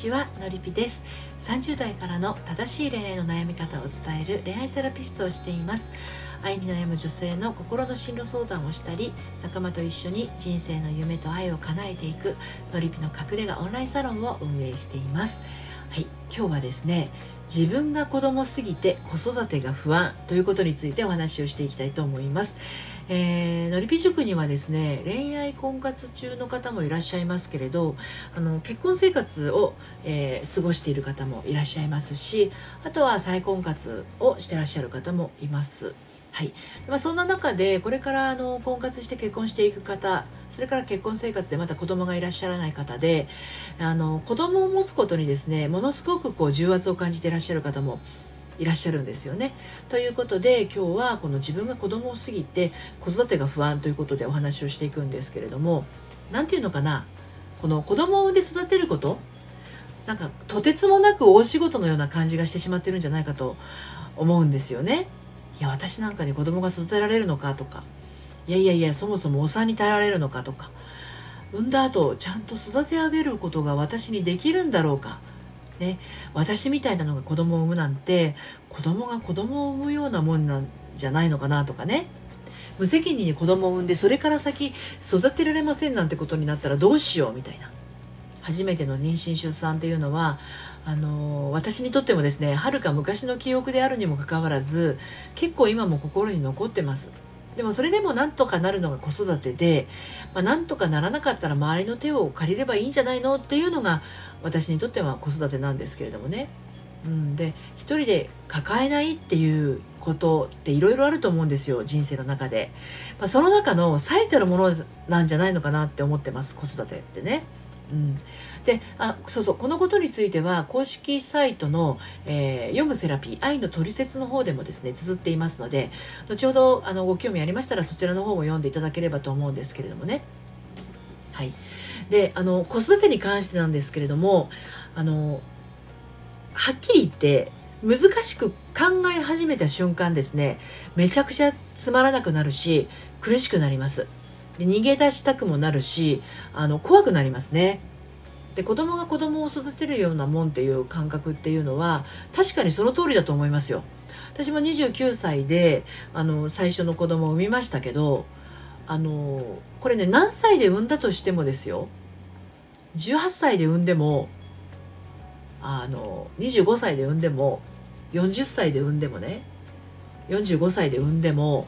ちはのりぴです。30代からの正しい恋愛の悩み方を伝える恋愛セラピストをしています。愛に悩む女性の心の進路相談をしたり仲間と一緒に人生の夢と愛を叶えていくのりぴの隠れ家オンラインサロンを運営しています。はい今日はですね自分が子供すぎて子育てが不安ということについてお話をしていきたいと思いますえー、のりぴ塾にはですね恋愛婚活中の方もいらっしゃいますけれどあの結婚生活を、えー、過ごしている方もいらっしゃいますしあとは再婚活をしてらっしゃる方もいます。はいまあ、そんな中でこれからあの婚活して結婚していく方それから結婚生活でまた子供がいらっしゃらない方であの子供を持つことにですねものすごくこう重圧を感じていらっしゃる方もいらっしゃるんですよね。ということで今日はこの自分が子供を過ぎて子育てが不安ということでお話をしていくんですけれども何て言うのかなこの子供を産んで育てることなんかとてつもなく大仕事のような感じがしてしまってるんじゃないかと思うんですよね。いや私なんかに子供が育てられるのかとかいやいやいやそもそもお産に耐えられるのかとか産んだ後ちゃんと育て上げることが私にできるんだろうかね、私みたいなのが子供を産むなんて子供が子供を産むようなもんなんじゃないのかなとかね。無責任に子供を産んでそれから先育てられませんなんてことになったらどうしようみたいな。初めての妊娠出産っていうのはあの私にとってもですねはるか昔の記憶であるにもかかわらず結構今も心に残ってますでもそれでもなんとかなるのが子育てで、まあ、なんとかならなかったら周りの手を借りればいいんじゃないのっていうのが私にとっては子育てなんですけれどもね。うん、で一人で抱えないっていうことっていろいろあると思うんですよ人生の中で、まあ、その中の最たるものなんじゃないのかなって思ってます子育てってね。うん、であそうそうこのことについては公式サイトの、えー、読むセラピー愛のトリセツの方でもですね綴っていますので後ほどあのご興味ありましたらそちらの方も読んでいただければと思うんですけれどもね。はい、であの子育てに関してなんですけれどもあのはっきり言って難しく考え始めた瞬間ですねめちゃくちゃつまらなくなるし苦しくなります。で逃げ出したくもなるしあの怖くなりますね。で子供が子供を育てるようなもんっていう感覚っていうのは確かにその通りだと思いますよ。私も29歳であの最初の子供を産みましたけどあのこれね何歳で産んだとしてもですよ。18歳で産んでもあの25歳で産んでも40歳で産んでもね45歳で産んでも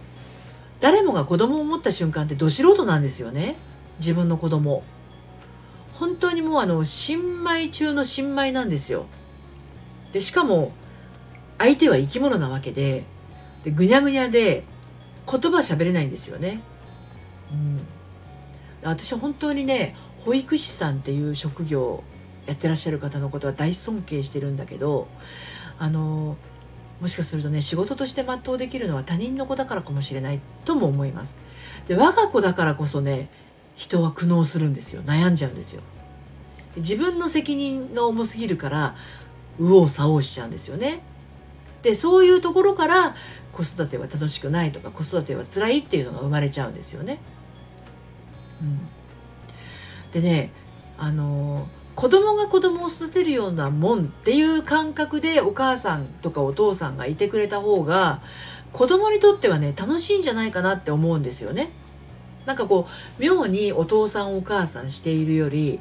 誰もが子供を持った瞬間ってど素人なんですよね。自分の子供。本当にもうあの新米中の新米なんですよ。でしかも相手は生き物なわけででぐにゃぐにゃで言葉喋れないんですよね、うん、私は本当にね保育士さんっていう職業やってらっしゃる方のことは大尊敬してるんだけどあのもしかするとね仕事として全うできるのは他人の子だからかもしれないとも思います。で我が子だからこそね人は苦悩するんですよ。悩んじゃうんですよ。自分の責任が重すぎるから右往左往しちゃうんですよね。でそういうところから子育ては楽しくないとか子育ては辛いっていうのが生まれちゃうんですよね。うん、でねあの子供が子供を育てるようなもんっていう感覚でお母さんとかお父さんがいてくれた方が子供にとってはね楽しいんじゃないかなって思うんですよね。なんかこう妙にお父さんお母さんしているより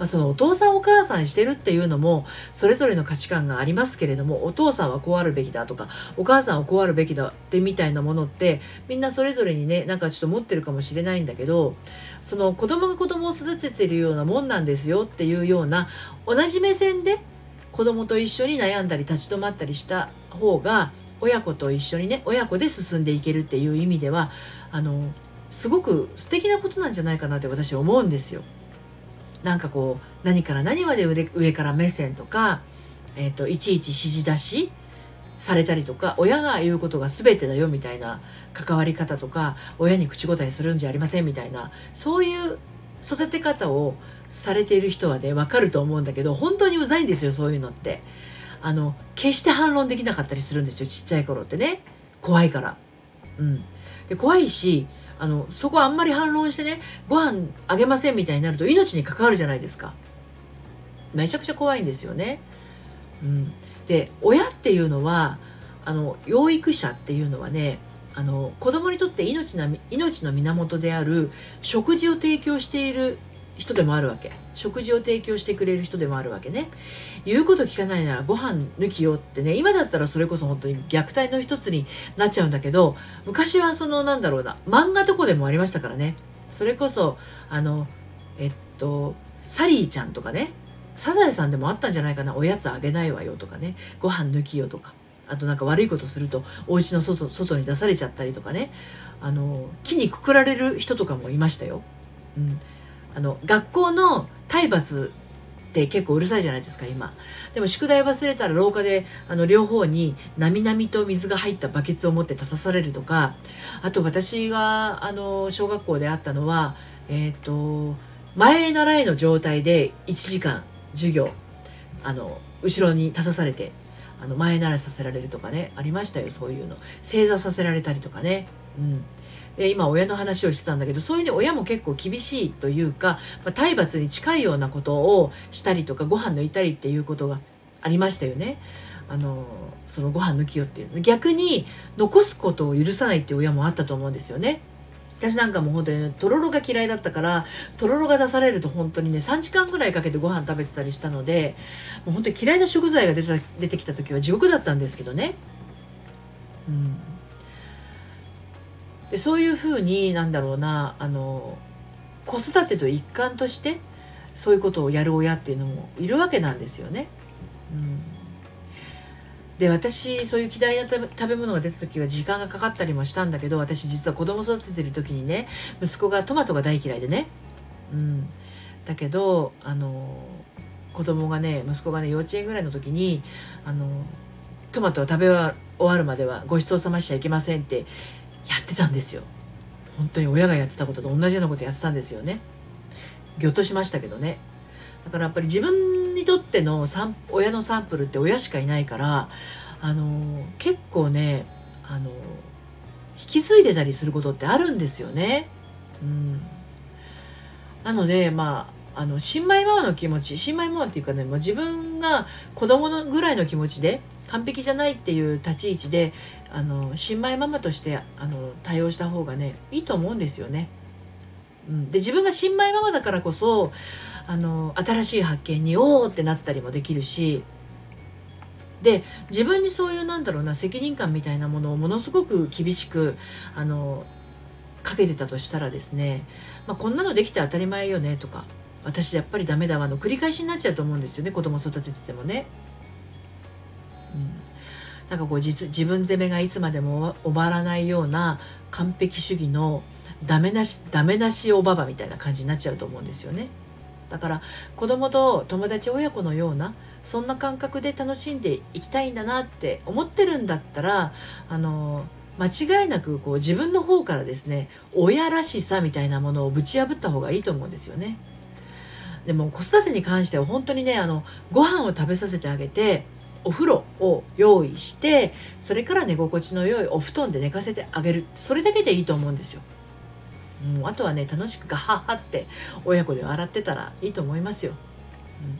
まあ、そのお父さんお母さんしてるっていうのもそれぞれの価値観がありますけれどもお父さんはこうあるべきだとかお母さんはこうあるべきだってみたいなものってみんなそれぞれにねなんかちょっと持ってるかもしれないんだけどその子供が子供を育ててるようなもんなんですよっていうような同じ目線で子供と一緒に悩んだり立ち止まったりした方が親子と一緒にね親子で進んでいけるっていう意味ではあのすごく素敵なことなんじゃないかなって私は思うんですよ。なんかこう何から何まで上から目線とか、えーと、いちいち指示出しされたりとか親が言うことが全てだよみたいな関わり方とか親に口答えするんじゃありませんみたいなそういう育て方をされている人はね分かると思うんだけど本当にうざいんですよそういうのって。あの決して反論できなかったりするんですよちっちゃい頃ってね怖いから。うん、で怖いしあのそこあんまり反論してねご飯あげませんみたいになると命に関わるじゃないですかめちゃくちゃ怖いんですよね。うん、で親っていうのはあの養育者っていうのはねあの子供にとって命な命の源である食事を提供している人でもあるわけ。食事を提供してくれる人でもあるわけね。言うこと聞かないならご飯抜きよってね。今だったらそれこそ本当に虐待の一つになっちゃうんだけど昔はそのなんだろうな漫画とこでもありましたからね。それこそあのえっとサリーちゃんとかね。サザエさんでもあったんじゃないかな。おやつあげないわよとかね。ご飯抜きよとか。あとなんか悪いことするとお家の外外に出されちゃったりとかね。あの木にくくられる人とかもいましたよ。うん、あの学校の体罰って結構うるさいじゃないですか今。でも宿題忘れたら廊下であの両方になみなみと水が入ったバケツを持って立たされるとか。あと私があの小学校であったのはえっ、ー、と前習いの状態で1時間授業あの後ろに立たされてあの前習いさせられるとかねありましたよそういうの。正座させられたりとかね。うん。で今親の話をしてたんだけどそういうね親も結構厳しいというか、まあ、体罰に近いようなことをしたりとかご飯抜いたりっていうことがありましたよね。あのそのご飯抜きよっていう逆に残すことを許さないっていう親もあったと思うんですよね。私なんかもう本当に、とろろが嫌いだったからとろろが出されると本当にね3時間ぐらいかけてご飯食べてたりしたのでもう本当に嫌いな食材が出た出てきた時は地獄だったんですけどね。でそういうふうになんだろうなあの子育てと一環としてそういうことをやる親っていうのもいるわけなんですよね。うん、で私そういう嫌いな食べ物が出た時は時間がかかったりもしたんだけど私実は子供育ててる時にね息子がトマトが大嫌いでね、うん、だけどあの子供がね息子がね幼稚園ぐらいの時にあのトマトを食べ終わるまではごちそうさましちゃいけませんってやってたんですよ。本当に親がやってたことと同じようなことやってたんですよね。ぎょっとしましたけどね。だからやっぱり自分にとっての親のサンプルって親しかいないからあの結構ねあの引き継いでたりすることってあるんですよね。うん、なのでまああの新米ママの気持ち新米ママっていうかねもう自分が子供のぐらいの気持ちで完璧じゃないっていう立ち位置であの新米ママとしてあの対応した方がねいいと思うんですよね。うん、で自分が新米ママだからこそあの新しい発見におおってなったりもできるしで自分にそういうなんだろうな責任感みたいなものをものすごく厳しくあのかけてたとしたらですね、まあ、こんなのできて当たり前よねとか私やっぱりダメだわの繰り返しになっちゃうと思うんですよね子供育てててもね。なんかこう自分責めがいつまでも終わらないような完璧主義のダメなしダメなしおばばみたいな感じになっちゃうと思うんですよね。だから子供と友達親子のようなそんな感覚で楽しんでいきたいんだなって思ってるんだったらあの間違いなくこう自分の方からですね親らしさみたいなものをぶち破った方がいいと思うんですよね。でも子育てに関しては本当にねあのご飯を食べさせてあげてお風呂を用意してそれから寝心地の良いお布団で寝かせてあげるそれだけでいいと思うんですよ。うん、あとはね楽しくガハハって親子で笑ってたらいいと思いますよ。うん、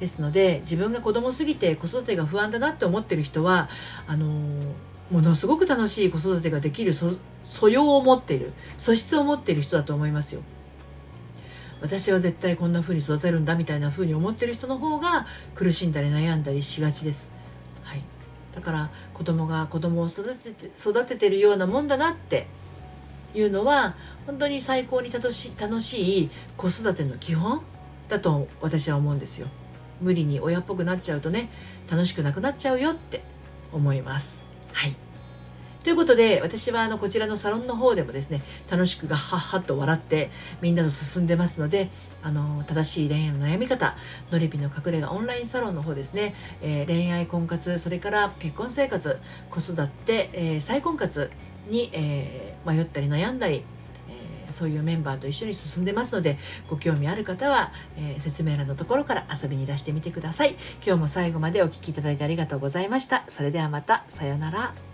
ですので自分が子供すぎて子育てが不安だなって思ってる人はあのー、ものすごく楽しい子育てができる素養を持っている素質を持っている人だと思いますよ。私は絶対こんな風に育てるんだみたいな風に思ってる人の方が苦しんだり悩んだりしがちです。はい、だから子供が子供を育てて育ててるようなもんだなっていうのは本当に最高に楽し楽しい子育ての基本だと私は思うんですよ。無理に親っぽくなっちゃうとね楽しくなくなっちゃうよって思います。はいということで私はあのこちらのサロンの方でもですね楽しくガッハッハッと笑ってみんなと進んでますのであの正しい恋愛の悩み方のりぴの隠れ家オンラインサロンの方ですね、えー、恋愛婚活それから結婚生活子育て、えー、再婚活に、えー、迷ったり悩んだりそういうメンバーと一緒に進んでますのでご興味ある方は、えー、説明欄のところから遊びにいらしてみてください。今日も最後までお聴きいただいてありがとうございました。それではまたさようなら。